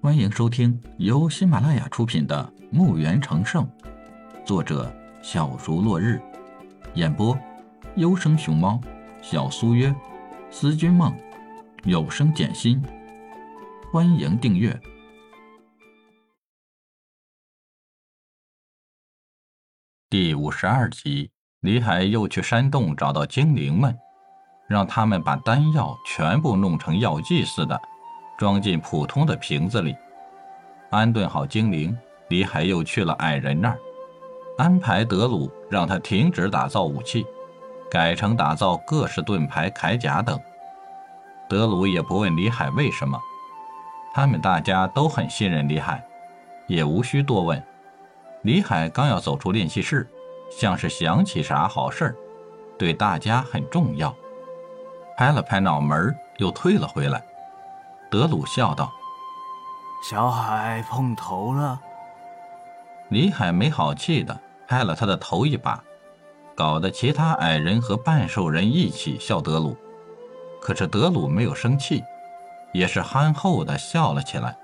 欢迎收听由喜马拉雅出品的《墓园成圣》，作者小竹落日，演播优生熊猫、小苏约、思君梦、有声简心。欢迎订阅第五十二集。李海又去山洞找到精灵们，让他们把丹药全部弄成药剂似的，装进普通的瓶子里。安顿好精灵，李海又去了矮人那儿，安排德鲁让他停止打造武器，改成打造各式盾牌、铠甲等。德鲁也不问李海为什么，他们大家都很信任李海，也无需多问。李海刚要走出练习室。像是想起啥好事儿，对大家很重要。拍了拍脑门又退了回来。德鲁笑道：“小海碰头了。”李海没好气的拍了他的头一把，搞得其他矮人和半兽人一起笑德鲁。可是德鲁没有生气，也是憨厚的笑了起来。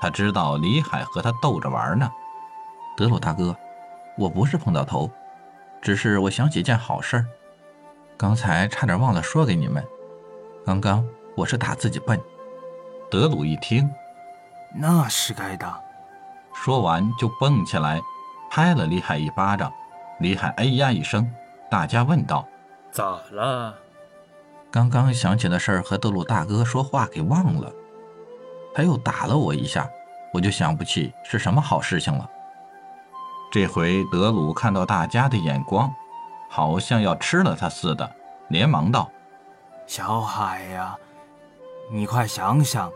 他知道李海和他逗着玩呢。德鲁大哥。我不是碰到头，只是我想起件好事儿，刚才差点忘了说给你们。刚刚我是打自己笨。德鲁一听，那是该的。说完就蹦起来，拍了李海一巴掌。李海哎呀一声，大家问道：“咋了？”刚刚想起的事儿和德鲁大哥说话给忘了，他又打了我一下，我就想不起是什么好事情了。这回德鲁看到大家的眼光，好像要吃了他似的，连忙道：“小海呀，你快想想，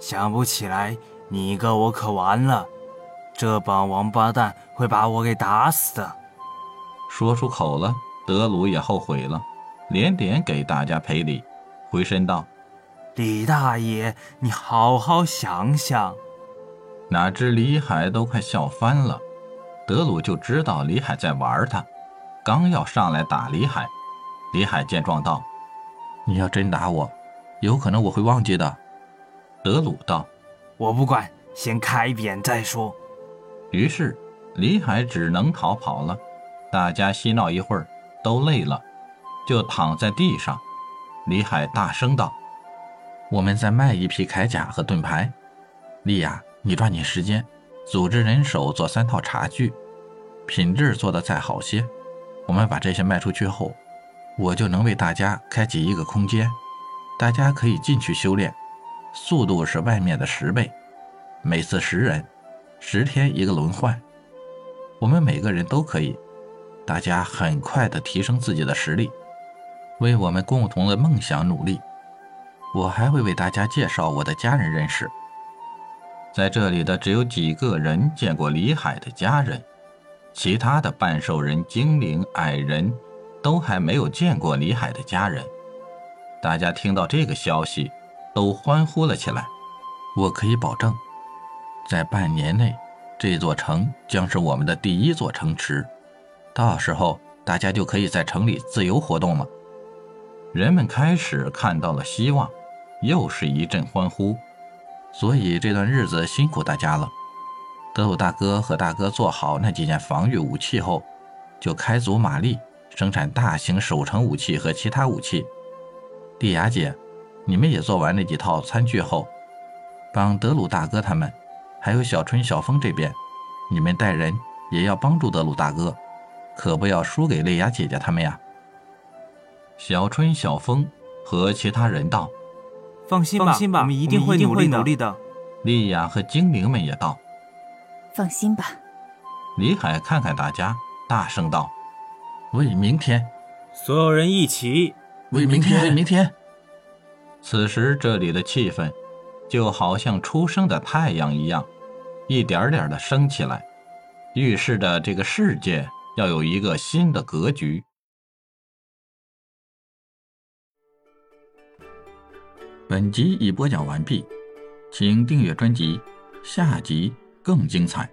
想不起来，你哥我可完了，这帮王八蛋会把我给打死的。”说出口了，德鲁也后悔了，连连给大家赔礼，回身道：“李大爷，你好好想想。”哪知李海都快笑翻了。德鲁就知道李海在玩他，刚要上来打李海，李海见状道：“你要真打我，有可能我会忘记的。”德鲁道：“我不管，先开扁再说。”于是李海只能逃跑了。大家嬉闹一会儿，都累了，就躺在地上。李海大声道：“我们再卖一批铠甲和盾牌。丽亚，你抓紧时间。”组织人手做三套茶具，品质做得再好些，我们把这些卖出去后，我就能为大家开启一个空间，大家可以进去修炼，速度是外面的十倍，每次十人，十天一个轮换，我们每个人都可以，大家很快的提升自己的实力，为我们共同的梦想努力。我还会为大家介绍我的家人认识。在这里的只有几个人见过李海的家人，其他的半兽人、精灵、矮人，都还没有见过李海的家人。大家听到这个消息，都欢呼了起来。我可以保证，在半年内，这座城将是我们的第一座城池。到时候，大家就可以在城里自由活动了。人们开始看到了希望，又是一阵欢呼。所以这段日子辛苦大家了。德鲁大哥和大哥做好那几件防御武器后，就开足马力生产大型守城武器和其他武器。莉雅姐，你们也做完那几套餐具后，帮德鲁大哥他们，还有小春、小峰这边，你们带人也要帮助德鲁大哥，可不要输给莉雅姐姐他们呀。小春、小峰和其他人道。放心吧，放心吧，我们一定会努力努力的。莉雅和精灵们也道：“放心吧。”李海看看大家，大声道：“为明天，所有人一起为明天，为明天。”此时这里的气氛就好像初升的太阳一样，一点点的升起来，预示着这个世界要有一个新的格局。本集已播讲完毕，请订阅专辑，下集更精彩。